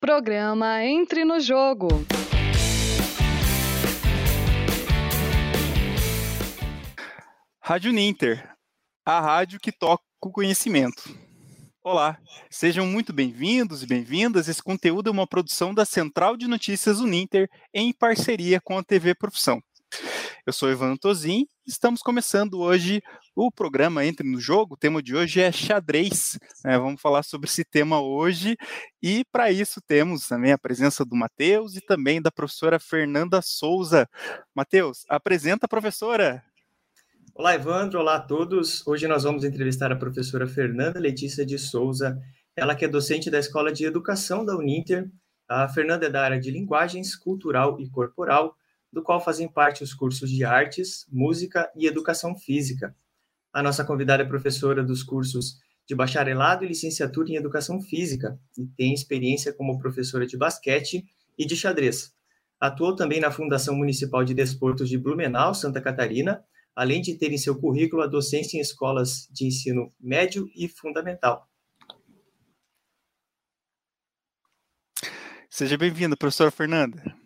Programa Entre no Jogo. Rádio Ninter, a rádio que toca o conhecimento. Olá, sejam muito bem-vindos e bem-vindas. Esse conteúdo é uma produção da Central de Notícias Uninter em parceria com a TV Profissão. Eu sou Ivan Tozin estamos começando hoje o programa Entre no Jogo. O tema de hoje é xadrez. Né? Vamos falar sobre esse tema hoje e para isso temos também a presença do Matheus e também da professora Fernanda Souza. Matheus, apresenta a professora. Olá, Evandro. Olá a todos. Hoje nós vamos entrevistar a professora Fernanda Letícia de Souza, ela que é docente da Escola de Educação da Uninter. A Fernanda é da área de Linguagens, Cultural e Corporal do qual fazem parte os cursos de Artes, Música e Educação Física. A nossa convidada é professora dos cursos de bacharelado e licenciatura em Educação Física e tem experiência como professora de basquete e de xadrez. Atuou também na Fundação Municipal de Desportos de Blumenau, Santa Catarina, além de ter em seu currículo a docência em escolas de ensino médio e fundamental. Seja bem-vinda, professora Fernanda.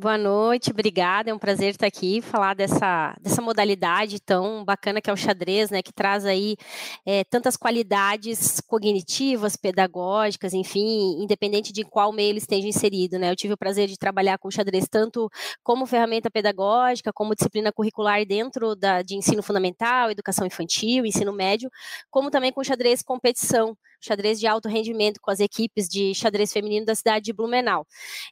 Boa noite, obrigada. É um prazer estar aqui falar dessa, dessa modalidade tão bacana que é o xadrez, né? Que traz aí é, tantas qualidades cognitivas, pedagógicas, enfim, independente de qual meio ele esteja inserido, né? Eu tive o prazer de trabalhar com o xadrez tanto como ferramenta pedagógica, como disciplina curricular dentro da, de ensino fundamental, educação infantil, ensino médio, como também com xadrez competição xadrez de alto rendimento com as equipes de xadrez feminino da cidade de Blumenau.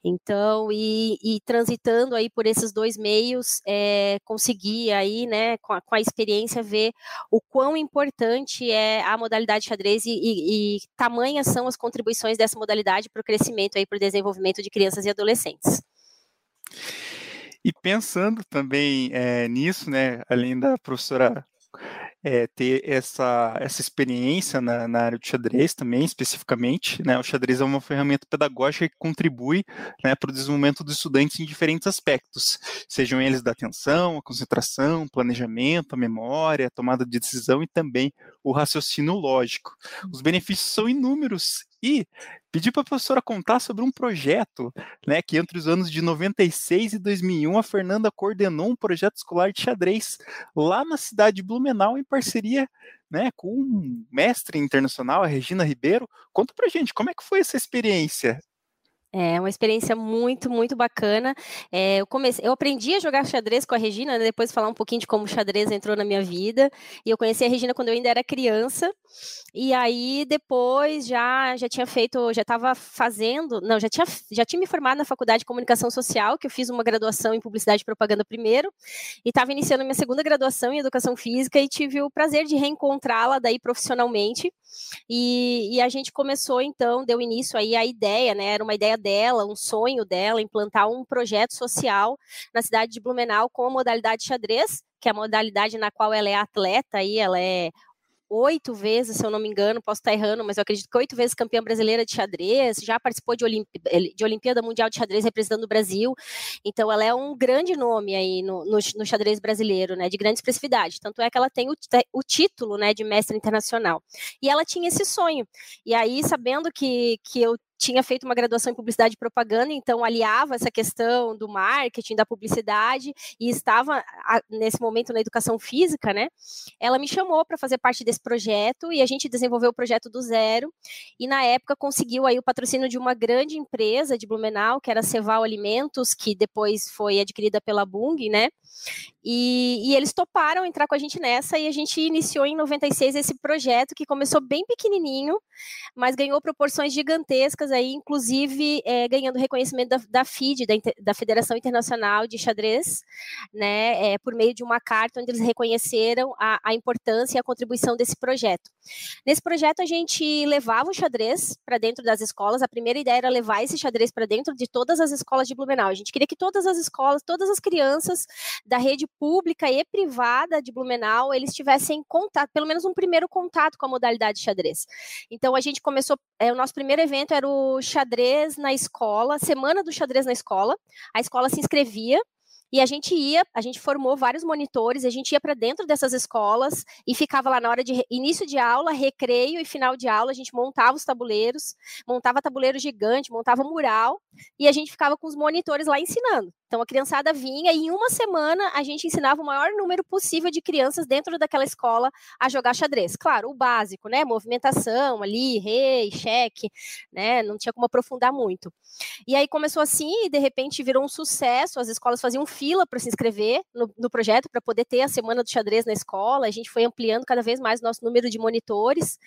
Então, e, e transitando aí por esses dois meios, é, consegui aí, né, com a, com a, experiência, ver o quão importante é a modalidade xadrez e, e, e tamanhas são as contribuições dessa modalidade para o crescimento aí, para o desenvolvimento de crianças e adolescentes. E pensando também é, nisso, né, além da professora é, ter essa, essa experiência na, na, área de xadrez também, especificamente. Né? O xadrez é uma ferramenta pedagógica que contribui né, para o desenvolvimento dos estudantes em diferentes aspectos, sejam eles da atenção, a concentração, planejamento, a memória, a tomada de decisão e também o raciocínio lógico. Os benefícios são inúmeros e pedi para a professora contar sobre um projeto, né, que entre os anos de 96 e 2001 a Fernanda coordenou um projeto escolar de xadrez lá na cidade de Blumenau em parceria, né, com um mestre internacional, a Regina Ribeiro. Conta para gente, como é que foi essa experiência? É uma experiência muito, muito bacana. É, eu, comecei, eu aprendi a jogar xadrez com a Regina, né, depois falar um pouquinho de como o xadrez entrou na minha vida. E eu conheci a Regina quando eu ainda era criança. E aí depois já já tinha feito, já estava fazendo, não, já tinha já tinha me formado na faculdade de comunicação social, que eu fiz uma graduação em publicidade e propaganda primeiro, e estava iniciando minha segunda graduação em educação física e tive o prazer de reencontrá-la daí profissionalmente. E, e, a gente começou então, deu início aí a ideia, né? Era uma ideia dela, um sonho dela, implantar um projeto social na cidade de Blumenau com a modalidade xadrez, que é a modalidade na qual ela é atleta e ela é oito vezes, se eu não me engano, posso estar errando, mas eu acredito que oito vezes campeã brasileira de xadrez, já participou de, Olimp de Olimpíada Mundial de Xadrez representando o Brasil, então ela é um grande nome aí no, no, no xadrez brasileiro, né, de grande expressividade, tanto é que ela tem o, o, título, né, de mestre internacional, e ela tinha esse sonho, e aí, sabendo que, que eu tinha feito uma graduação em publicidade e propaganda, então aliava essa questão do marketing, da publicidade, e estava nesse momento na educação física, né? Ela me chamou para fazer parte desse projeto e a gente desenvolveu o projeto do zero. E na época conseguiu aí o patrocínio de uma grande empresa de Blumenau, que era a Ceval Alimentos, que depois foi adquirida pela Bung, né? E, e, eles toparam entrar com a gente nessa e a gente iniciou em 96 esse projeto que começou bem pequenininho, mas ganhou proporções gigantescas aí, inclusive é, ganhando reconhecimento da, da FIDE, da, da, Federação Internacional de Xadrez, né, é, por meio de uma carta onde eles reconheceram a, a importância e a contribuição desse projeto. Nesse projeto a gente levava o xadrez para dentro das escolas. A primeira ideia era levar esse xadrez para dentro de todas as escolas de Blumenau. A gente queria que todas as escolas, todas as crianças da rede pública e privada de Blumenau, eles tivessem contato, pelo menos um primeiro contato com a modalidade de xadrez. Então a gente começou, é, o nosso primeiro evento era o xadrez na escola, semana do xadrez na escola. A escola se inscrevia E a gente ia, a gente formou vários monitores, a gente ia para dentro dessas escolas e ficava lá na hora de início de aula, recreio e final de aula, a gente montava os tabuleiros, montava tabuleiro gigante, montava mural e a gente ficava com os monitores lá ensinando. Então a criançada vinha e em uma semana a gente ensinava o maior número possível de crianças dentro daquela escola a jogar xadrez. Claro, o básico, né? Movimentação ali, rei, cheque, né? Não tinha como aprofundar muito. E aí começou assim e de repente virou um sucesso. As escolas faziam fila para se inscrever no, no projeto para poder ter a semana do xadrez na escola. A gente foi ampliando cada vez mais o nosso número de monitores.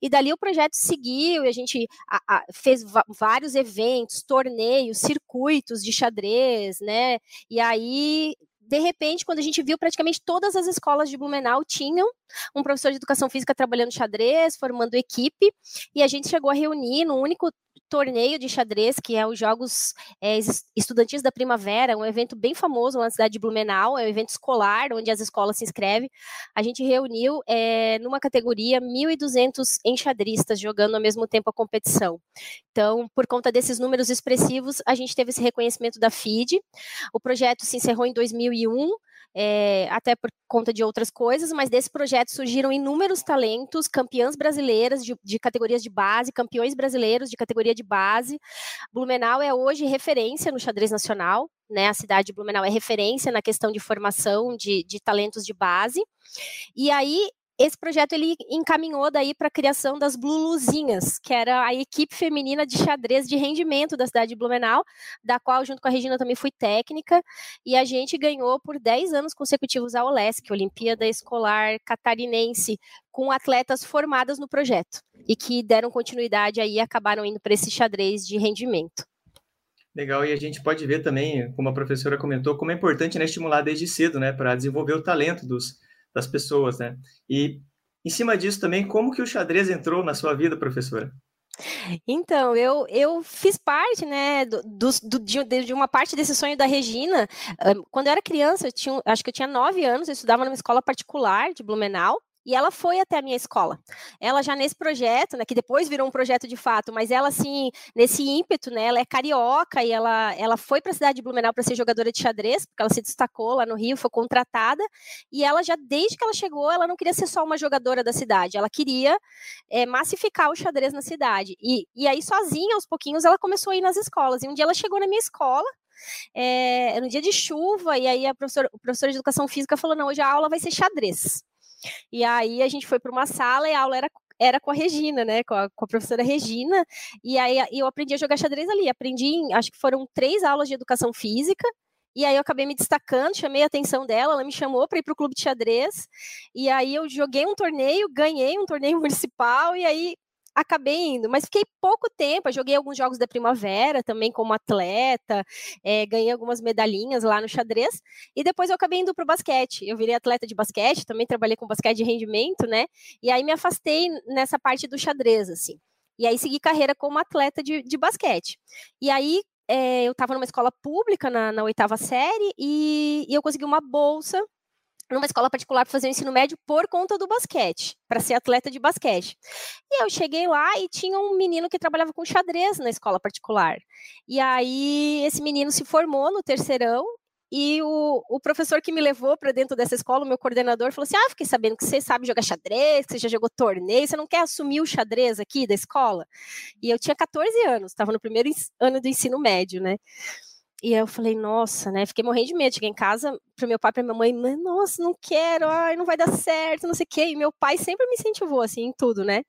E dali o projeto seguiu e a gente a, a, fez vários eventos, torneios, circuitos de xadrez né? E aí de repente, quando a gente viu, praticamente todas as escolas de Blumenau tinham um professor de educação física trabalhando xadrez, formando equipe, e a gente chegou a reunir no único torneio de xadrez, que é os Jogos é, Estudantis da Primavera, um evento bem famoso na cidade de Blumenau, é um evento escolar, onde as escolas se inscrevem. A gente reuniu é, numa categoria 1.200 enxadristas jogando ao mesmo tempo a competição. Então, por conta desses números expressivos, a gente teve esse reconhecimento da FIDE. O projeto se encerrou em 2001, é, até por conta de outras coisas, mas desse projeto surgiram inúmeros talentos, campeãs brasileiras de, de, categorias de base, campeões brasileiros de categoria de base. Blumenau é hoje referência no xadrez nacional, né? A cidade de Blumenau é referência na questão de formação de, de talentos de base. E aí esse projeto ele encaminhou daí para a criação das Bluluzinhas, que era a equipe feminina de xadrez de rendimento da cidade de Blumenau, da qual junto com a Regina também fui técnica, e a gente ganhou por 10 anos consecutivos a OLESC, Olimpíada Escolar Catarinense, com atletas formadas no projeto e que deram continuidade aí e acabaram indo para esse xadrez de rendimento. Legal, e a gente pode ver também, como a professora comentou, como é importante né, estimular desde cedo, né, para desenvolver o talento dos, das pessoas, né? E em cima disso também, como que o xadrez entrou na sua vida, professora? Então, eu, eu fiz parte, né, do, do, de, de, uma parte desse sonho da Regina. Quando eu era criança, eu tinha, acho que eu tinha nove anos, eu estudava numa escola particular de Blumenau, e ela foi até a minha escola. Ela já nesse projeto, né, que depois virou um projeto de fato, mas ela assim, nesse ímpeto, né, ela é carioca e ela, ela foi para a cidade de Blumenau para ser jogadora de xadrez, porque ela se destacou lá no Rio, foi contratada, e ela já desde que ela chegou, ela não queria ser só uma jogadora da cidade, ela queria é, massificar o xadrez na cidade. E, e aí sozinha, aos pouquinhos, ela começou a ir nas escolas. E um dia ela chegou na minha escola, é, no dia de chuva, e aí a professora, o professor de educação física falou: não, hoje a aula vai ser xadrez. E aí a gente foi para uma sala e a aula era era com a Regina, né? Com a, com a, professora Regina. E aí eu aprendi a jogar xadrez ali. Aprendi, acho que foram três aulas de educação física. E aí eu acabei me destacando, chamei a atenção dela, ela me chamou para ir para o clube de xadrez. E aí eu joguei um torneio, ganhei um torneio municipal. E aí acabei indo, mas fiquei pouco tempo. Eu joguei alguns jogos da primavera também como atleta, é, ganhei algumas medalhinhas lá no xadrez, e depois eu acabei indo para o basquete. Eu virei atleta de basquete, também trabalhei com basquete de rendimento, né? E aí me afastei nessa parte do xadrez, assim. E aí segui carreira como atleta de, de basquete. E aí é, eu estava numa escola pública na, na oitava série e, e eu consegui uma bolsa numa escola particular para fazer o ensino médio por conta do basquete, para ser atleta de basquete. E eu cheguei lá e tinha um menino que trabalhava com xadrez na escola particular. E aí esse menino se formou no terceirão e o, o professor que me levou para dentro dessa escola, o meu coordenador, falou assim: Ah, fiquei sabendo que você sabe jogar xadrez, que você já jogou torneio, você não quer assumir o xadrez aqui da escola? E eu tinha 14 anos, estava no primeiro ano do ensino médio, né? E eu falei, nossa, né? Fiquei morrendo de medo. Cheguei em casa pro meu pai pra minha mãe, nossa, não quero, ai, não vai dar certo, não sei o quê. E meu pai sempre me incentivou, assim, em tudo, né?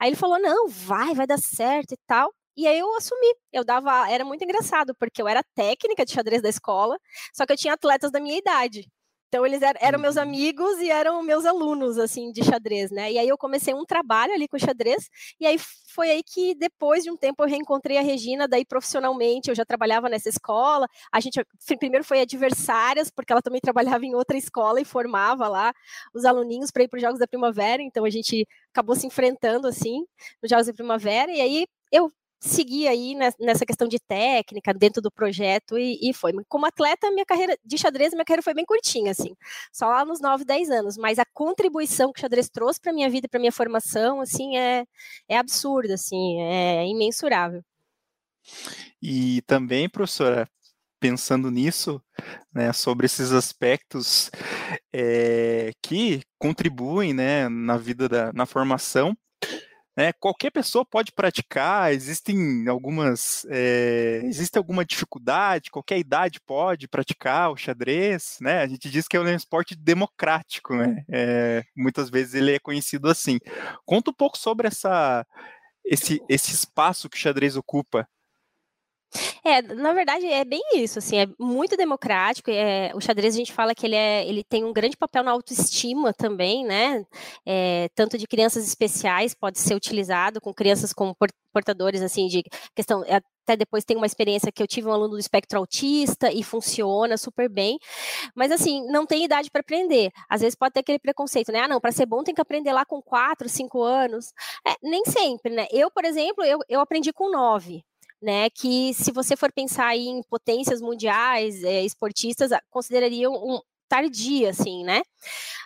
Aí ele falou, não, vai, vai dar certo e tal. E aí eu assumi. Eu dava, era muito engraçado, porque eu era técnica de xadrez da escola, só que eu tinha atletas da minha idade. Então eles eram, eram, meus uhum. amigos e eram meus alunos assim de xadrez, né? E aí eu comecei um trabalho ali com xadrez e aí foi aí que depois de um tempo eu reencontrei a Regina, daí profissionalmente eu já trabalhava nessa escola. A gente primeiro foi adversárias porque ela também trabalhava em outra escola e formava lá os aluninhos para ir para os Jogos da Primavera. Então a gente acabou se enfrentando assim nos Jogos da Primavera e aí eu seguir aí nessa questão de técnica dentro do projeto e, e, foi. Como atleta, minha carreira de xadrez, minha carreira foi bem curtinha, assim, só lá nos 9, 10 anos, mas a contribuição que o xadrez trouxe para minha vida, para minha formação, assim, é, é absurda, assim, é imensurável. E também, professora, pensando nisso, né, sobre esses aspectos é, que contribuem, né, na vida da, na formação. Né, qualquer pessoa pode praticar, existem algumas, é, existe alguma dificuldade, qualquer idade pode praticar o xadrez, né? A gente diz que é um esporte democrático, né? É, muitas vezes ele é conhecido assim. Conta um pouco sobre essa, esse, esse espaço que o xadrez ocupa é, na verdade é bem isso, assim, é muito democrático. É, o xadrez a gente fala que ele, é, ele tem um grande papel na autoestima também, né? É, tanto de crianças especiais pode ser utilizado com crianças com portadores assim de questão é, até depois tem uma experiência que eu tive um aluno do espectro autista e funciona super bem. Mas assim, não tem idade para aprender. Às vezes pode ter aquele preconceito, né? Ah, não, para ser bom tem que aprender lá com 4, 5 anos. É, nem sempre, né? Eu, por exemplo, eu, eu aprendi com 9 né? Que se você for pensar em potências mundiais, é, esportistas, considerariam um tardia, assim, né?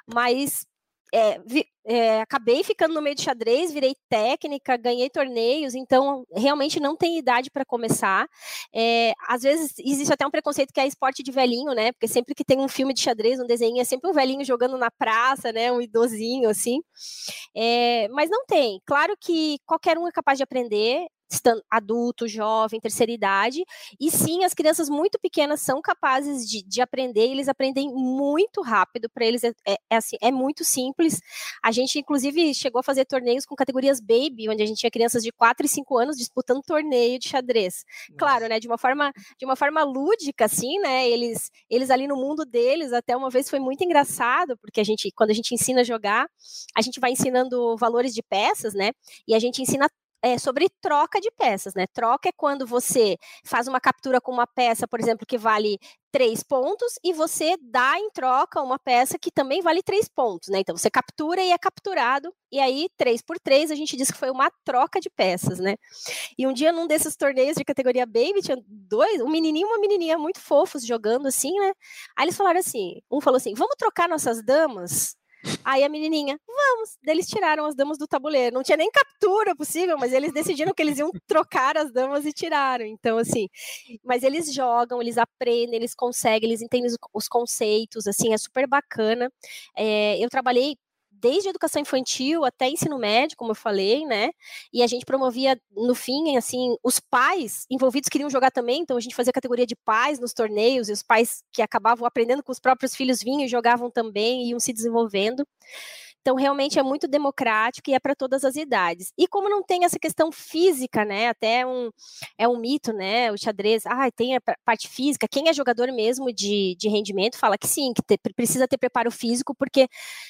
Mas é, vi, é, acabei ficando no meio de xadrez, virei técnica, ganhei torneios, então realmente não tem idade para começar. É, às vezes existe até um preconceito que é esporte de velhinho, né? Porque sempre que tem um filme de xadrez, um desenho, é sempre um velhinho jogando na praça, né? Um idosinho, assim. Mas não tem. Claro que qualquer um é capaz de aprender adulto, jovem, terceira idade, e sim, as crianças muito pequenas são capazes de, de aprender, eles aprendem muito rápido, para eles é, é, é, assim, é muito simples. A gente, inclusive, chegou a fazer torneios com categorias baby, onde a gente tinha crianças de 4 e 5 anos disputando torneio de xadrez. Nossa. Claro, né, de uma forma, de uma forma lúdica, assim, né, eles, eles ali no mundo deles, até uma vez foi muito engraçado, porque a gente, quando a gente ensina a jogar, a gente vai ensinando valores de peças, né, e a gente ensina é, sobre troca de peças, né? Troca é quando você faz uma captura com uma peça, por exemplo, que vale três pontos, e você dá em troca uma peça que também vale três pontos, né? Então você captura e é capturado, e aí, três por três, a gente diz que foi uma troca de peças, né? E um dia, num desses torneios de categoria Baby, tinha dois, um menininho e uma menininha muito fofos jogando assim, né? Aí eles falaram assim: um falou assim, vamos trocar nossas damas? Aí a menininha, vamos. Eles tiraram as damas do tabuleiro. Não tinha nem captura possível, mas eles decidiram que eles iam trocar as damas e tiraram. Então, assim, mas eles jogam, eles aprendem, eles conseguem, eles entendem os, conceitos, assim, é super bacana. É, eu trabalhei desde educação infantil até ensino médio, como eu falei, né? E a gente promovia, no fim, assim, os pais envolvidos queriam jogar também, então a gente fazia categoria de pais nos torneios, e os pais que acabavam aprendendo com os próprios filhos vinham e jogavam também, iam se desenvolvendo. Então, realmente é muito democrático e é para todas as idades. E como não tem essa questão física, né? Até um, é um mito, né? O xadrez, ah, tem a parte física. Quem é jogador mesmo de, de rendimento fala que sim, que te, precisa ter preparo físico, porque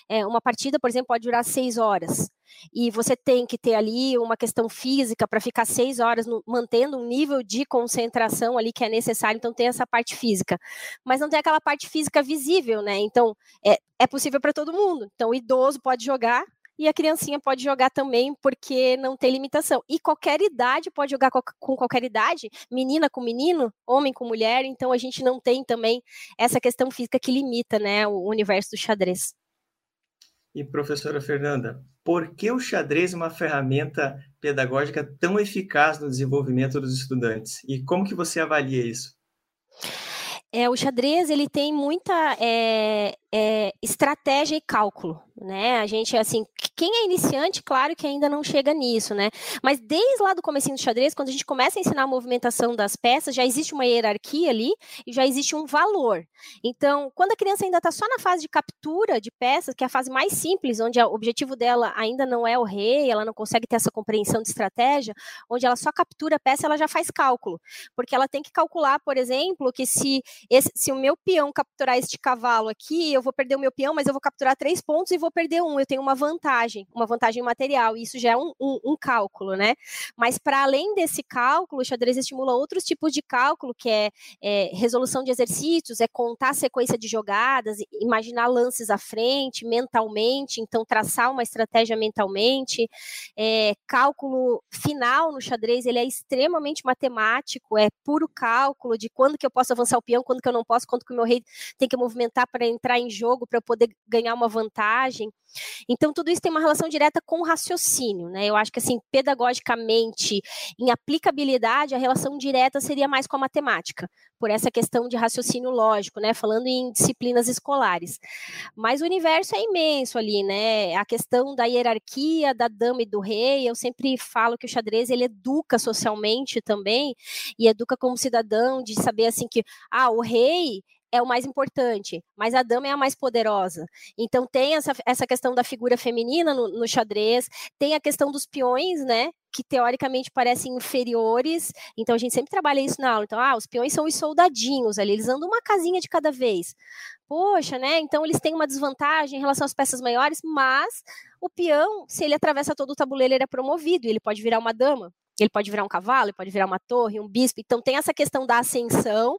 é, uma partida, por exemplo, pode durar seis horas e você tem que ter ali uma questão física para ficar seis horas no, mantendo um nível de concentração ali que é necessário, então tem essa parte física, mas não tem aquela parte física visível, né? Então é, é possível para todo mundo. Então o idoso pode jogar e a criancinha pode jogar também porque não tem limitação. E qualquer idade pode jogar com qualquer idade, menina com menino, homem com mulher, então a gente não tem também essa questão física que limita, né, o universo do xadrez. E professora Fernanda, por que o xadrez é uma ferramenta pedagógica tão eficaz no desenvolvimento dos estudantes? E como que você avalia isso? É, o xadrez ele tem muita é, é, estratégia e cálculo, né? A gente, assim, quem é iniciante, claro que ainda não chega nisso, né? Mas desde lá do comecinho do xadrez, quando a gente começa a ensinar a movimentação das peças, já existe uma hierarquia ali e já existe um valor. Então, quando a criança ainda está só na fase de captura de peças, que é a fase mais simples, onde o objetivo dela ainda não é o rei, ela não consegue ter essa compreensão de estratégia, onde ela só captura a peça, ela já faz cálculo. Porque ela tem que calcular, por exemplo, que se, esse, se o meu peão capturar este cavalo aqui, eu vou perder o meu peão, mas eu vou capturar três pontos e vou perder um. Eu tenho uma vantagem, uma vantagem material. E isso já é um, um, um cálculo, né? Mas para além desse cálculo, o xadrez estimula outros tipos de cálculo, que é, é resolução de exercícios, é contar a sequência de jogadas, imaginar lances à frente, mentalmente, então traçar uma estratégia mentalmente. É, cálculo final no xadrez, ele é extremamente matemático, é puro cálculo de quando que eu posso avançar o peão, quando que eu não posso, quando que o meu rei tem que movimentar para entrar em em jogo para poder ganhar uma vantagem. Então, tudo isso tem uma relação direta com o raciocínio, né? Eu acho que, assim, pedagogicamente, em aplicabilidade, a relação direta seria mais com a matemática, por essa questão de raciocínio lógico, né? Falando em disciplinas escolares. Mas o universo é imenso ali, né? A questão da hierarquia da dama e do rei, eu sempre falo que o xadrez, ele educa socialmente também, e educa como cidadão, de saber, assim, que, ah, o rei é o mais importante, mas a dama é a mais poderosa. Então tem essa, essa questão da figura feminina no, no xadrez, tem a questão dos peões, né? Que teoricamente parecem inferiores, então a gente sempre trabalha isso na aula. Então, ah, os peões são os soldadinhos ali, eles andam uma casinha de cada vez. Poxa, né? Então eles têm uma desvantagem em relação às peças maiores, mas o peão, se ele atravessa todo o tabuleiro, ele é promovido, ele pode virar uma dama. Ele pode virar um cavalo, ele pode virar uma torre, um bispo. Então tem essa questão da ascensão,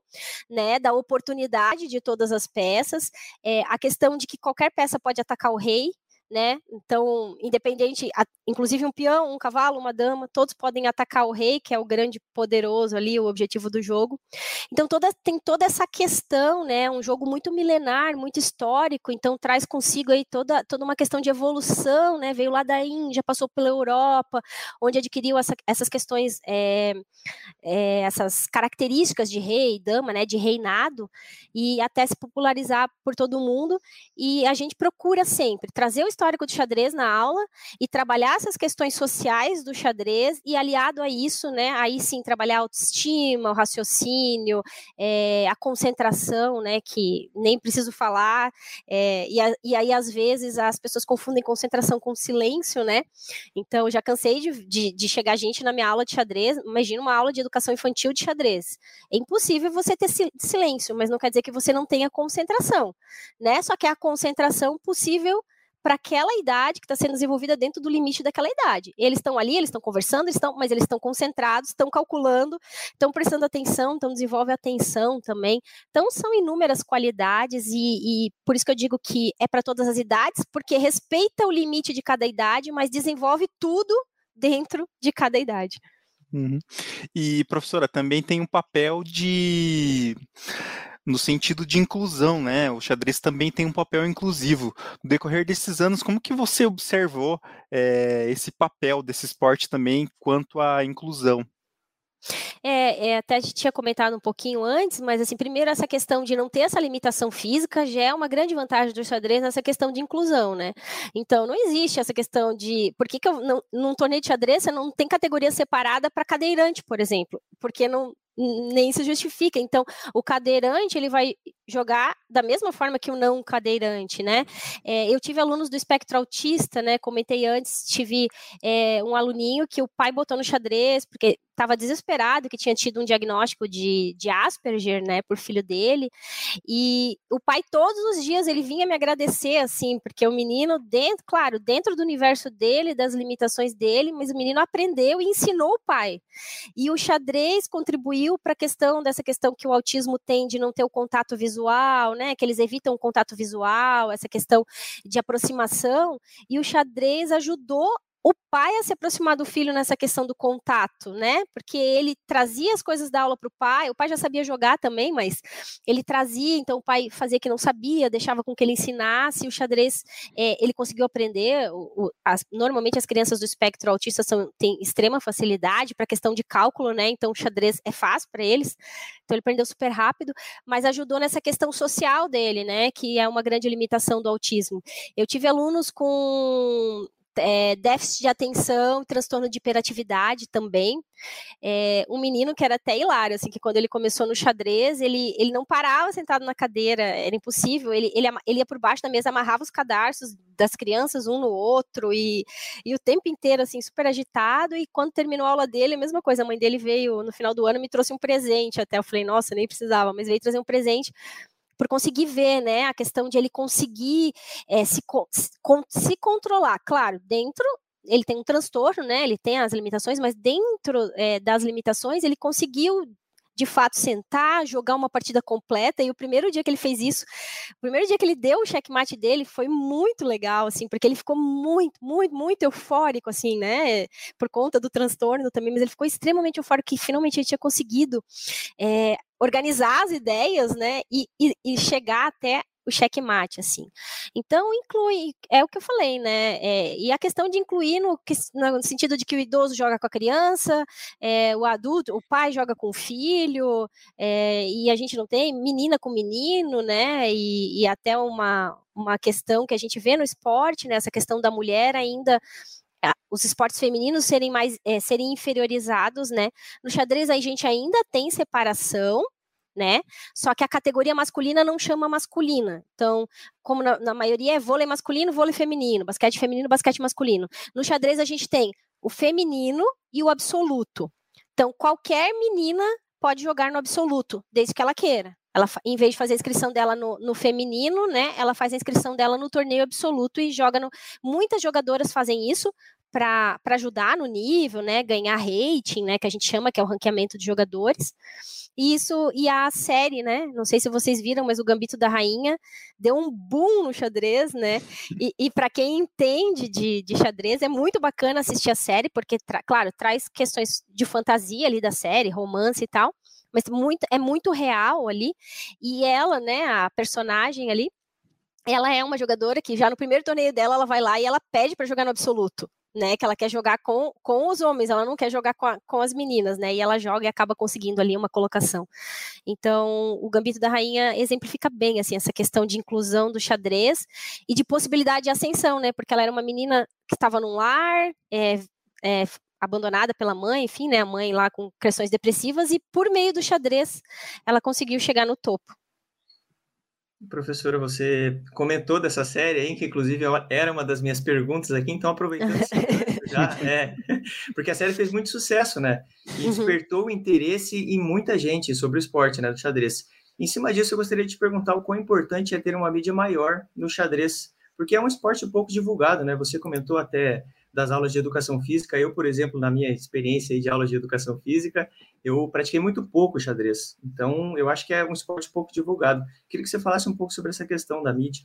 né, da oportunidade de todas as peças, é, a questão de que qualquer peça pode atacar o rei, né? Então, independente, inclusive um peão, um cavalo, uma dama, todos podem atacar o rei, que é o grande poderoso ali, o objetivo do jogo. Então, toda, tem toda essa questão, né? Um jogo muito milenar, muito histórico, então traz consigo aí toda, toda uma questão de evolução, né? Veio lá da Índia, passou pela Europa, onde adquiriu essa, essas questões, é, é, essas características de rei, dama, né? De reinado, e até se popularizar por todo o mundo. E a gente procura sempre trazer o histórico do xadrez na aula e trabalhar essas questões sociais do xadrez e aliado a isso, né, aí sim trabalhar a autoestima, o raciocínio, é, a concentração, né, que nem preciso falar, é, e, a, e, aí às vezes as pessoas confundem concentração com silêncio, né, então já cansei de, de, de chegar gente na minha aula de xadrez, imagina uma aula de educação infantil de xadrez, é impossível você ter silêncio, mas não quer dizer que você não tenha concentração, né, só que a concentração possível para aquela idade que está sendo desenvolvida dentro do limite daquela idade. Eles estão ali, eles estão conversando, estão, mas eles estão concentrados, estão calculando, estão prestando atenção, então desenvolve atenção também. Então são inúmeras qualidades e, e por isso que eu digo que é para todas as idades, porque respeita o limite de cada idade, mas desenvolve tudo dentro de cada idade. Uhum. E professora, também tem um papel de no sentido de inclusão, né? O xadrez também tem um papel inclusivo. No decorrer desses anos, como que você observou é, esse papel desse esporte também quanto à inclusão? É, é, até a gente tinha comentado um pouquinho antes, mas assim, primeiro essa questão de não ter essa limitação física já é uma grande vantagem do xadrez nessa questão de inclusão, né? Então não existe essa questão de por que, que eu não, num torneio de xadrez você não tem categoria separada para cadeirante, por exemplo, porque não nem se justifica. Então, o cadeirante ele vai jogar da mesma forma que o não cadeirante, né? É, eu tive alunos do espectro autista, né? Comentei antes, tive é, um aluninho que o pai botou no xadrez porque estava desesperado, que tinha tido um diagnóstico de, de Asperger, né, por filho dele, e o pai todos os dias ele vinha me agradecer, assim, porque o menino dentro, claro, dentro do universo dele, das limitações dele, mas o menino aprendeu e ensinou o pai, e o xadrez contribuiu para a questão dessa questão que o autismo tem de não ter o contato visual, né, que eles evitam o contato visual, essa questão de aproximação, e o xadrez ajudou o pai a se aproximar do filho nessa questão do contato, né? Porque ele trazia as coisas da aula para o pai, o pai já sabia jogar também, mas ele trazia, então o pai fazia que não sabia, deixava com que ele ensinasse, o xadrez é, ele conseguiu aprender. O, o, as, normalmente as crianças do espectro autista são, têm extrema facilidade para a questão de cálculo, né? Então o xadrez é fácil para eles, então ele aprendeu super rápido, mas ajudou nessa questão social dele, né? Que é uma grande limitação do autismo. Eu tive alunos com é, déficit de atenção, transtorno de hiperatividade também. É, um menino que era até hilário, assim, que quando ele começou no xadrez, ele, ele não parava sentado na cadeira, era impossível, ele, ele, ele ia por baixo da mesa, amarrava os cadarços das crianças um no outro, e, e o tempo inteiro, assim, super agitado, e quando terminou a aula dele, a mesma coisa, a mãe dele veio no final do ano me trouxe um presente até, eu falei, nossa, nem precisava, mas veio trazer um presente, por conseguir ver, né, a questão de ele conseguir é, se, se controlar, claro, dentro ele tem um transtorno, né? Ele tem as limitações, mas dentro é, das limitações ele conseguiu de fato sentar, jogar uma partida completa. E o primeiro dia que ele fez isso, o primeiro dia que ele deu o checkmate dele foi muito legal, assim, porque ele ficou muito, muito, muito eufórico, assim, né? Por conta do transtorno também, mas ele ficou extremamente eufórico que finalmente ele tinha conseguido é, organizar as ideias, né? E, e, e chegar até o checkmate, assim. Então, inclui, é o que eu falei, né? É, e a questão de incluir no, no, sentido de que o idoso joga com a criança, é, o adulto, o pai joga com o filho, é, e a gente não tem menina com menino, né? E, e até uma, uma questão que a gente vê no esporte, né? Essa questão da mulher ainda os esportes femininos serem mais é, serem inferiorizados, né? No xadrez a gente ainda tem separação, né? Só que a categoria masculina não chama masculina. Então, como na, na, maioria é vôlei masculino, vôlei feminino, basquete feminino, basquete masculino. No xadrez a gente tem o feminino e o absoluto. Então, qualquer menina pode jogar no absoluto, desde que ela queira. Ela, em vez de fazer a inscrição dela no, no, feminino, né, ela faz a inscrição dela no torneio absoluto e joga no. Muitas jogadoras fazem isso para ajudar no nível, né, ganhar rating, né, que a gente chama que é o ranqueamento de jogadores. E isso e a série, né? Não sei se vocês viram, mas o Gambito da Rainha deu um boom no xadrez, né? E, e para quem entende de, de, xadrez é muito bacana assistir a série, porque, tra claro, traz questões de fantasia ali da série, romance e tal mas muito, é muito real ali. E ela, né, a personagem ali, ela é uma jogadora que já no primeiro torneio dela, ela vai lá e ela pede para jogar no absoluto. Né, que ela quer jogar com, com os homens, ela não quer jogar com, a, com as meninas, né? E ela joga e acaba conseguindo ali uma colocação. Então, o Gambito da Rainha exemplifica bem assim essa questão de inclusão do xadrez e de possibilidade de ascensão, né? Porque ela era uma menina que estava num lar, é, é, abandonada pela mãe, enfim, né, a mãe lá com questões depressivas, e por meio do xadrez ela conseguiu chegar no topo. Professora, você comentou dessa série aí, que inclusive era uma das minhas perguntas aqui, então aproveitando já, é, porque a série fez muito sucesso, né? E uhum. despertou o interesse em muita gente sobre o esporte, né, do xadrez. Em cima disso, eu gostaria de te perguntar o quão importante é ter uma mídia maior no xadrez, porque é um esporte pouco divulgado, né? Você comentou até das aulas de educação física. Eu, por exemplo, na minha experiência de aulas de educação física, eu pratiquei muito pouco xadrez. Então, eu acho que é um esporte pouco divulgado. Queria que você falasse um pouco sobre essa questão da mídia.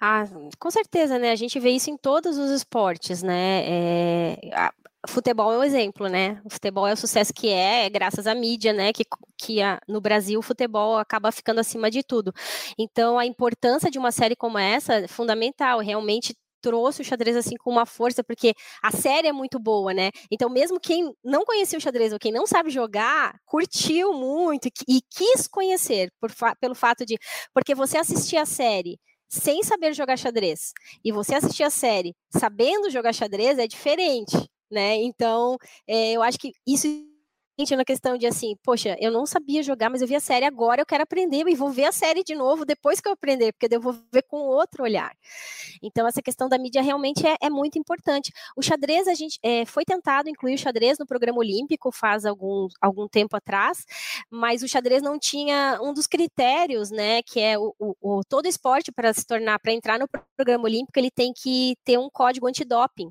Ah, com certeza, né? A gente vê isso em todos os esportes, né? É, futebol é um exemplo, né? O futebol é o sucesso que é, é graças à mídia, né? Que, que a, no Brasil o futebol acaba ficando acima de tudo. Então, a importância de uma série como essa é fundamental. Realmente trouxe o xadrez assim com uma força, porque a série é muito boa, né? Então, mesmo quem não conhecia o xadrez ou quem não sabe jogar, curtiu muito e, e quis conhecer por pelo fato de. Porque você assistir a série sem saber jogar xadrez e você assistir a série sabendo jogar xadrez é diferente, né? Então, é, eu acho que isso na questão de assim, poxa, eu não sabia jogar, mas eu vi a série agora, eu quero aprender e vou ver a série de novo depois que eu aprender, porque eu vou ver com outro olhar. Então, essa questão da mídia realmente é, é muito importante. O xadrez, a gente é, foi tentado incluir o xadrez no programa olímpico faz algum, algum tempo atrás, mas o xadrez não tinha um dos critérios, né, que é o, o, o todo esporte para se tornar, para entrar no programa olímpico, ele tem que ter um código antidoping.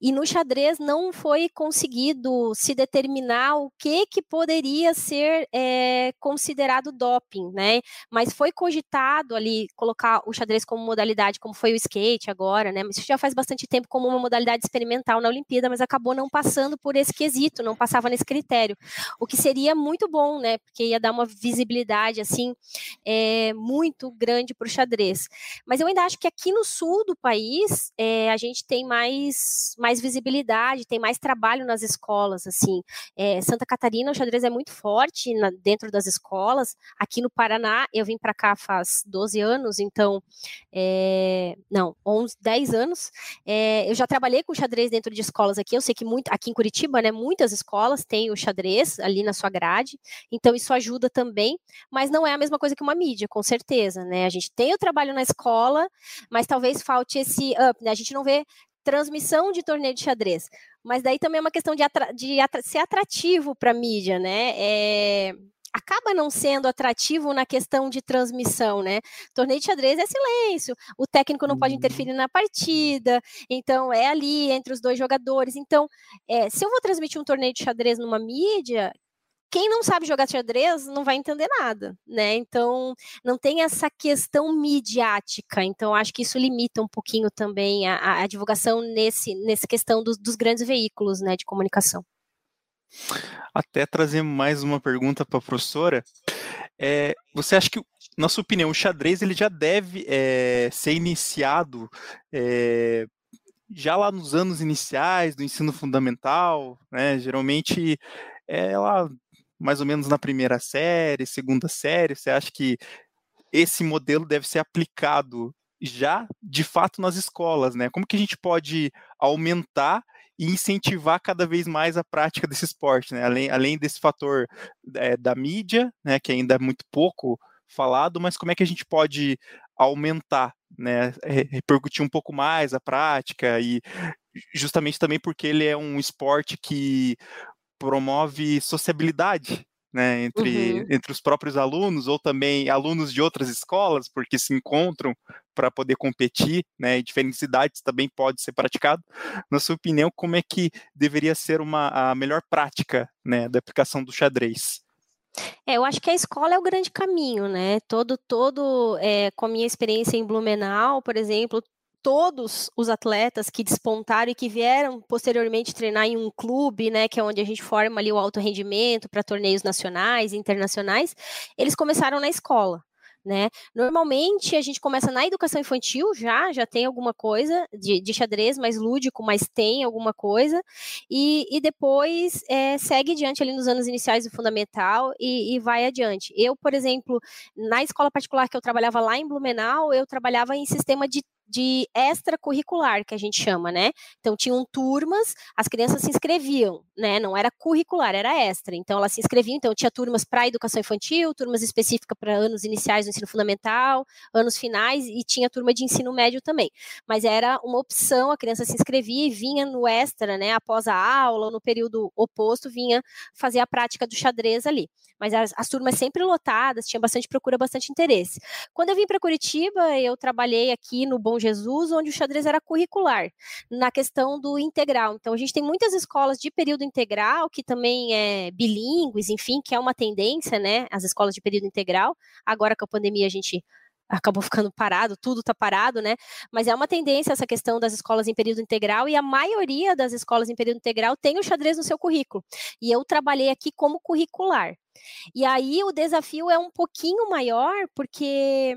E no xadrez não foi conseguido se determinar o que, que poderia ser é, considerado doping, né? Mas foi cogitado ali colocar o xadrez como modalidade, como foi o skate agora, né? Mas isso já faz bastante tempo como uma modalidade experimental na Olimpíada, mas acabou não passando por esse quesito, não passava nesse critério. O que seria muito bom, né? Porque ia dar uma visibilidade assim é, muito grande para o xadrez. Mas eu ainda acho que aqui no sul do país é, a gente tem mais mais, visibilidade, tem mais trabalho nas escolas, assim. É, Santa Catarina, o xadrez é muito forte na, dentro das escolas. Aqui no Paraná, eu vim para cá faz 12 anos, então, é, não, 11, 10 anos. É, eu já trabalhei com xadrez dentro de escolas aqui, eu sei que muito, aqui em Curitiba, né, muitas escolas têm o xadrez ali na sua grade, então isso ajuda também, mas não é a mesma coisa que uma mídia, com certeza, né? A gente tem o trabalho na escola, mas talvez falte esse up, né? A gente não vê transmissão de torneio de xadrez. Mas daí também é uma questão de, atra de atra ser atrativo para a mídia, né? É, acaba não sendo atrativo na questão de transmissão, né? Torneio de xadrez é silêncio, o técnico não pode uhum. interferir na partida, então é ali entre os dois jogadores. Então, é, se eu vou transmitir um torneio de xadrez numa mídia, quem não sabe jogar xadrez não vai entender nada, né? Então, não tem essa questão midiática. Então, acho que isso limita um pouquinho também a, a divulgação nesse, nessa questão dos, dos grandes veículos né, de comunicação. Até trazer mais uma pergunta para a professora. É, você acha que, na sua opinião, o xadrez ele já deve é, ser iniciado é, já lá nos anos iniciais do ensino fundamental, né? Geralmente é lá mais ou menos na primeira série, segunda série. Você acha que esse modelo deve ser aplicado já de fato nas escolas, né? Como que a gente pode aumentar e incentivar cada vez mais a prática desse esporte, né? Além, além desse fator é, da mídia, né, que ainda é muito pouco falado, mas como é que a gente pode aumentar, né, repercutir um pouco mais a prática e justamente também porque ele é um esporte que promove sociabilidade, né, entre, uhum. entre os próprios alunos ou também alunos de outras escolas, porque se encontram para poder competir, né, e diferentes cidades também pode ser praticado. Na sua opinião, como é que deveria ser uma, a melhor prática, né, da aplicação do xadrez? É, eu acho que a escola é o grande caminho, né? Todo, todo, é, com a minha experiência em Blumenau, por exemplo, todos os atletas que despontaram e que vieram posteriormente treinar em um clube, né, que é onde a gente forma ali o alto rendimento para torneios nacionais e internacionais, eles começaram na escola né? Normalmente a gente começa na educação infantil, já, já tem alguma coisa de, de xadrez mais lúdico, mas tem alguma coisa, e, e depois é, segue adiante ali nos anos iniciais do fundamental e, e vai adiante. Eu, por exemplo, na escola particular que eu trabalhava lá em Blumenau, eu trabalhava em sistema de de extracurricular, que a gente chama, né? Então, tinham turmas, as crianças se inscreviam, né? Não era curricular, era extra. Então, elas se inscreviam, então tinha turmas para educação infantil, turmas específicas para anos iniciais do ensino fundamental, anos finais, e tinha turma de ensino médio também. Mas era uma opção, a criança se inscrevia e vinha no extra, né? Após a aula, ou no período oposto, vinha fazer a prática do xadrez ali. Mas as, as turmas sempre lotadas, tinha bastante procura, bastante interesse. Quando eu vim para Curitiba, eu trabalhei aqui no Bom Jesus, onde o xadrez era curricular, na questão do integral. Então, a gente tem muitas escolas de período integral, que também é bilíngues, enfim, que é uma tendência, né? As escolas de período integral. Agora, com a pandemia, a gente acabou ficando parado, tudo está parado, né? Mas é uma tendência essa questão das escolas em período integral e a maioria das escolas em período integral tem o xadrez no seu currículo. E eu trabalhei aqui como curricular. E aí o desafio é um pouquinho maior, porque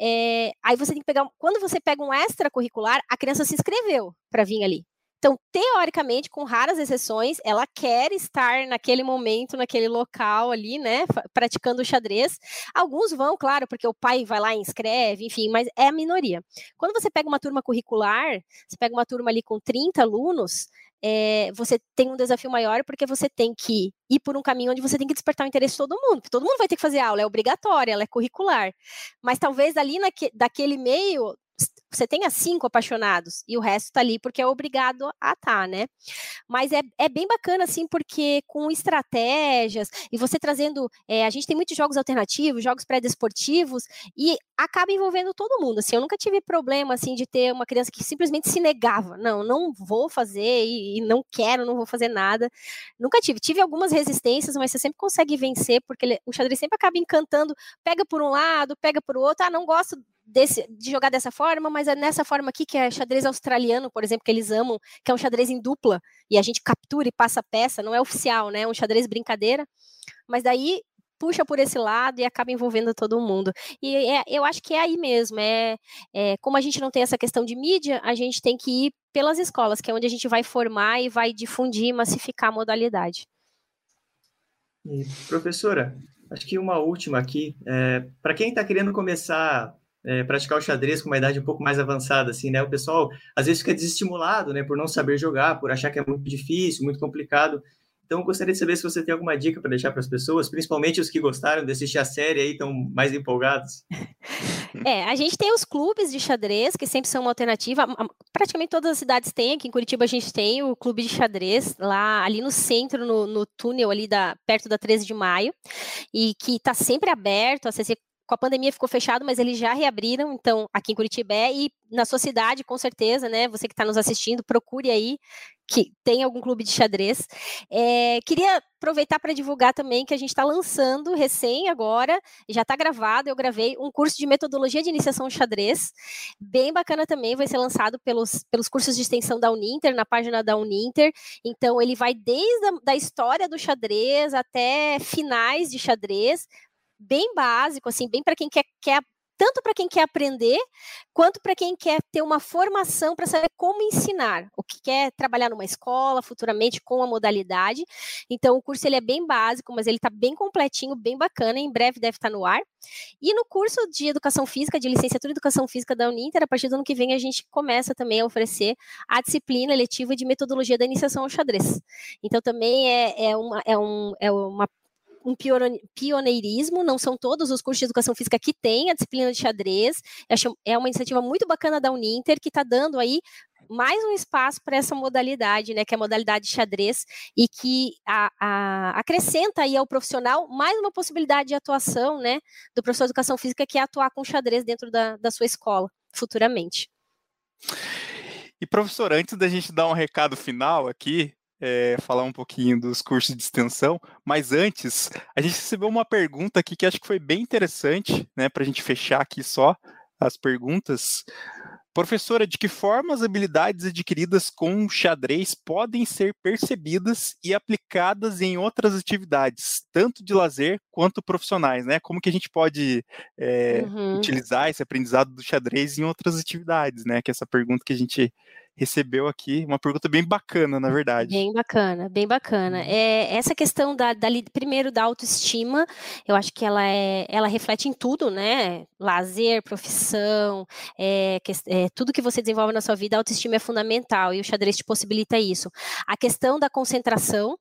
é, aí você tem que pegar. Quando você pega um extracurricular, a criança se inscreveu para vir ali. Então, teoricamente, com raras exceções, ela quer estar naquele momento, naquele local ali, né, praticando o xadrez. Alguns vão, claro, porque o pai vai lá e inscreve, enfim, mas é a minoria. Quando você pega uma turma curricular, você pega uma turma ali com 30 alunos, é, você tem um desafio maior porque você tem que ir por um caminho onde você tem que despertar o interesse de todo mundo, porque todo mundo vai ter que fazer aula, é obrigatória, ela é curricular. Mas talvez ali naque, daquele meio você tenha cinco apaixonados e o resto tá ali porque é obrigado a tá, né? Mas é, é bem bacana, assim, porque com estratégias e você trazendo. É, a gente tem muitos jogos alternativos, jogos pré-desportivos, e acaba envolvendo todo mundo. Assim, eu nunca tive problema assim de ter uma criança que simplesmente se negava. Não, não vou fazer e, e não quero, não vou fazer nada. Nunca tive. Tive algumas resistências, mas você sempre consegue vencer, porque ele, o xadrez sempre acaba encantando. Pega por um lado, pega por outro. Ah, não gosto desse, de jogar dessa forma, mas é nessa forma aqui, que é xadrez australiano, por exemplo, que eles amam, que é um xadrez em dupla, e a gente captura e passa peça, não é oficial, né? É um xadrez brincadeira. Mas daí puxa por esse lado e acaba envolvendo todo mundo. E é, eu acho que é aí mesmo. É, é, como a gente não tem essa questão de mídia, a gente tem que ir pelas escolas, que é onde a gente vai formar e vai difundir, massificar a modalidade. E, professora, acho que uma última aqui. É, Para quem está querendo começar é, praticar o xadrez com uma idade um pouco mais avançada, assim, né? O pessoal às vezes fica desestimulado, né, por não saber jogar, por achar que é muito difícil, muito complicado. Então, gostaria de saber se você tem alguma dica para deixar para as pessoas, principalmente os que gostaram de assistir a série aí, estão mais empolgados. É, a gente tem os clubes de xadrez, que sempre são uma alternativa. Praticamente todas as cidades têm, aqui em Curitiba a gente tem o clube de xadrez, lá ali no centro, no, no túnel ali da, perto da 13 de maio, e que está sempre aberto, com a pandemia ficou fechado, mas eles já reabriram, então, aqui em Curitiba é, e na sua cidade, com certeza, né? Você que está nos assistindo, procure aí que tem algum clube de xadrez. É, queria aproveitar para divulgar também que a gente está lançando recém agora, já está gravado, eu gravei um curso de metodologia de iniciação xadrez, bem bacana também, vai ser lançado pelos, pelos cursos de extensão da Uninter, na página da Uninter, então ele vai desde a da história do xadrez até finais de xadrez, bem básico, assim, bem para quem quer, quer tanto para quem quer aprender, quanto para quem quer ter uma formação para saber como ensinar, o que quer trabalhar numa escola futuramente com a modalidade. Então, o curso ele é bem básico, mas ele está bem completinho, bem bacana, em breve deve estar tá no ar. E no curso de Educação Física, de Licenciatura em Educação Física da Uninter, a partir do ano que vem a gente começa também a oferecer a disciplina letiva de Metodologia da Iniciação ao Xadrez. Então, também é, é, uma, é, um, é uma um pioneirismo, não são todos os cursos de educação física que têm a disciplina de xadrez. é uma iniciativa muito bacana da Uninter, que está dando aí mais um espaço para essa modalidade, né, que é a modalidade de xadrez, e que a, a, acrescenta aí ao profissional mais uma possibilidade de atuação, né, do professor de educação física, que é atuar com xadrez dentro da, da sua escola, futuramente. E professor, antes da gente dar um recado final aqui, é, falar um pouquinho dos cursos de extensão, mas antes, a gente recebeu uma pergunta aqui que acho que foi bem interessante, né, para a gente fechar aqui só as perguntas. Professora, de que forma as habilidades adquiridas com xadrez podem ser percebidas e aplicadas em outras atividades, tanto de lazer quanto profissionais, né? Como que a gente pode é, uhum. utilizar esse aprendizado do xadrez em outras atividades, né? Que é essa pergunta que a gente recebeu aqui uma pergunta bem bacana, na verdade. Bem bacana, bem bacana. Uhum. É, essa questão da, da, primeiro da autoestima, eu acho que ela é, ela reflete em tudo, né? Lazer, profissão, é, que, é, tudo que você desenvolve na sua vida, a autoestima é fundamental e o xadrez te possibilita isso. A questão da concentração,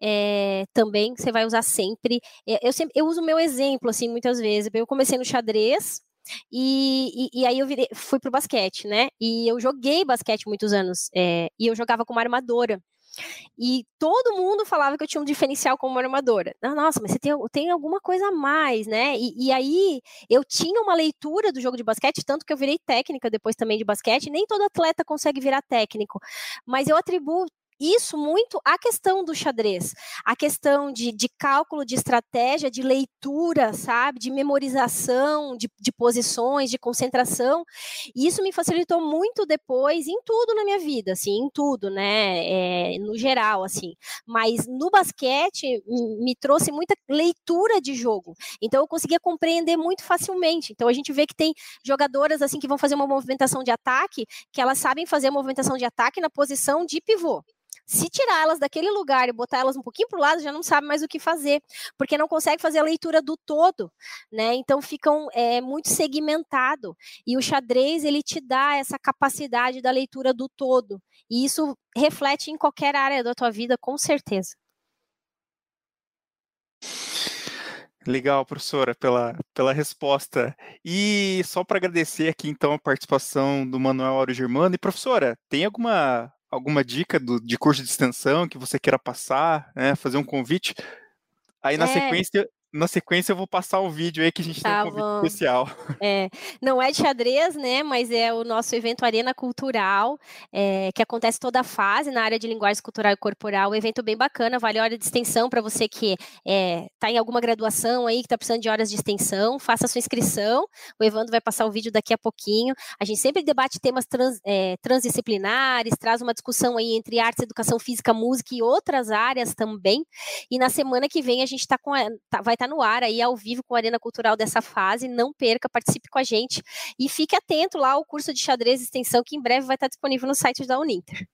é, também você vai usar sempre. É, eu, sempre. eu uso o meu exemplo, assim, muitas vezes. Eu comecei no xadrez, e, e, e, aí eu virei, fui pro basquete, né? E eu joguei basquete muitos anos. É, e eu jogava como armadora. E todo mundo falava que eu tinha um diferencial como armadora. Ah, nossa, mas você tem, tem alguma coisa a mais, né? E, e, aí eu tinha uma leitura do jogo de basquete, tanto que eu virei técnica depois também de basquete. Nem todo atleta consegue virar técnico, mas eu atribuo isso muito a questão do xadrez, a questão de, de cálculo de estratégia, de leitura, sabe, de memorização, de, de posições, de concentração. E isso me facilitou muito depois em tudo na minha vida, assim, em tudo, né, é, no geral, assim. Mas no basquete me trouxe muita leitura de jogo. Então eu conseguia compreender muito facilmente. Então a gente vê que tem jogadoras assim que vão fazer uma movimentação de ataque, que elas sabem fazer a movimentação de ataque na posição de pivô. Se tirar elas daquele lugar e botar elas um pouquinho para o lado, já não sabe mais o que fazer, porque não consegue fazer a leitura do todo, né? Então ficam é, muito segmentado. E o xadrez ele te dá essa capacidade da leitura do todo. E isso reflete em qualquer área da tua vida, com certeza. Legal, professora, pela, pela resposta. E só para agradecer aqui, então, a participação do Manuel Auro Germano. E, professora, tem alguma alguma dica do, de curso de extensão que você queira passar, né, fazer um convite. Aí na é. sequência na sequência eu vou passar o vídeo aí que a gente tá tem um convite bom. especial. É, não é de xadrez, né, mas é o nosso evento Arena Cultural, é, que acontece toda a fase na área de linguagem cultural e corporal, um evento bem bacana, vale hora de extensão para você que está é, tá em alguma graduação aí, que está precisando de horas de extensão, faça a sua inscrição, o Evandro vai passar o vídeo daqui a pouquinho, a gente sempre debate temas trans, é, transdisciplinares, traz uma discussão aí entre artes, educação física, música e outras áreas também, e na semana que vem a gente tá com a, tá, vai estar tá no ar aí ao vivo com a Arena Cultural dessa fase. Não perca, participe com a gente e fique atento lá ao curso de xadrez e extensão que em breve vai estar disponível no site da Uninter.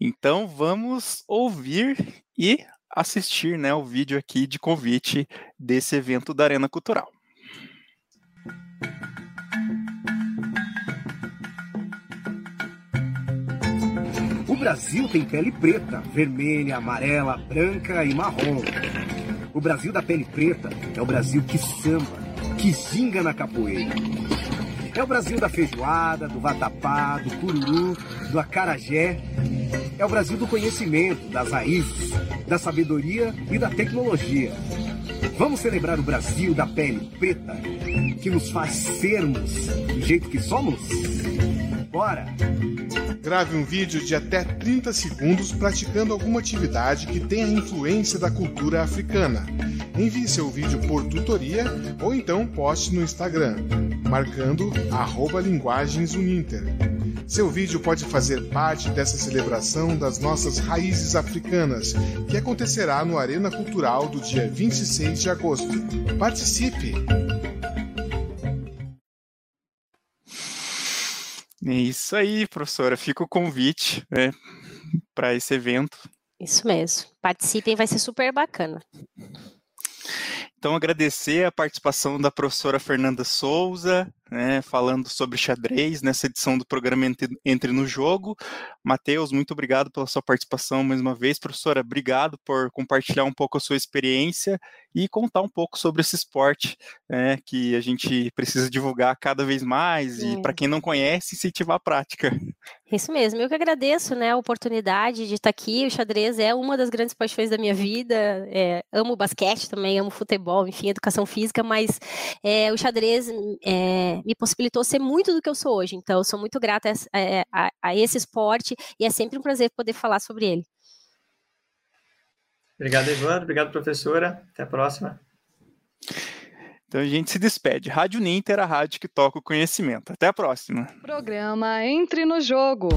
Então vamos ouvir e assistir né, o vídeo aqui de convite desse evento da Arena Cultural. O Brasil tem pele preta, vermelha, amarela, branca e marrom. O Brasil da pele preta é o Brasil que samba, que ginga na capoeira. É o Brasil da feijoada, do vatapá, do cururu, do acarajé. É o Brasil do conhecimento, das raízes, da sabedoria e da tecnologia. Vamos celebrar o Brasil da pele preta, que nos faz sermos do jeito que somos? Bora! Grave um vídeo de até 30 segundos praticando alguma atividade que tenha influência da cultura africana. Envie seu vídeo por tutoria ou então poste no Instagram, marcando linguagensuninter. Seu vídeo pode fazer parte dessa celebração das nossas raízes africanas, que acontecerá no Arena Cultural do dia 26 de agosto. Participe! É isso aí, professora. Fica o convite né, para esse evento. Isso mesmo. Participem, vai ser super bacana. Então, agradecer a participação da professora Fernanda Souza, né, falando sobre xadrez nessa edição do programa Entre no Jogo. Matheus, muito obrigado pela sua participação mais uma vez. Professora, obrigado por compartilhar um pouco a sua experiência e contar um pouco sobre esse esporte né, que a gente precisa divulgar cada vez mais é. e, para quem não conhece, incentivar a prática. Isso mesmo, eu que agradeço né, a oportunidade de estar aqui. O xadrez é uma das grandes paixões da minha vida. É, amo basquete também, amo futebol, enfim, educação física, mas é, o xadrez é, me possibilitou ser muito do que eu sou hoje. Então, eu sou muito grata a, a, a esse esporte e é sempre um prazer poder falar sobre ele. Obrigado, Evandro. Obrigado, professora. Até a próxima. Então a gente se despede. Rádio Ninter, a rádio que toca o conhecimento. Até a próxima. Programa Entre no Jogo.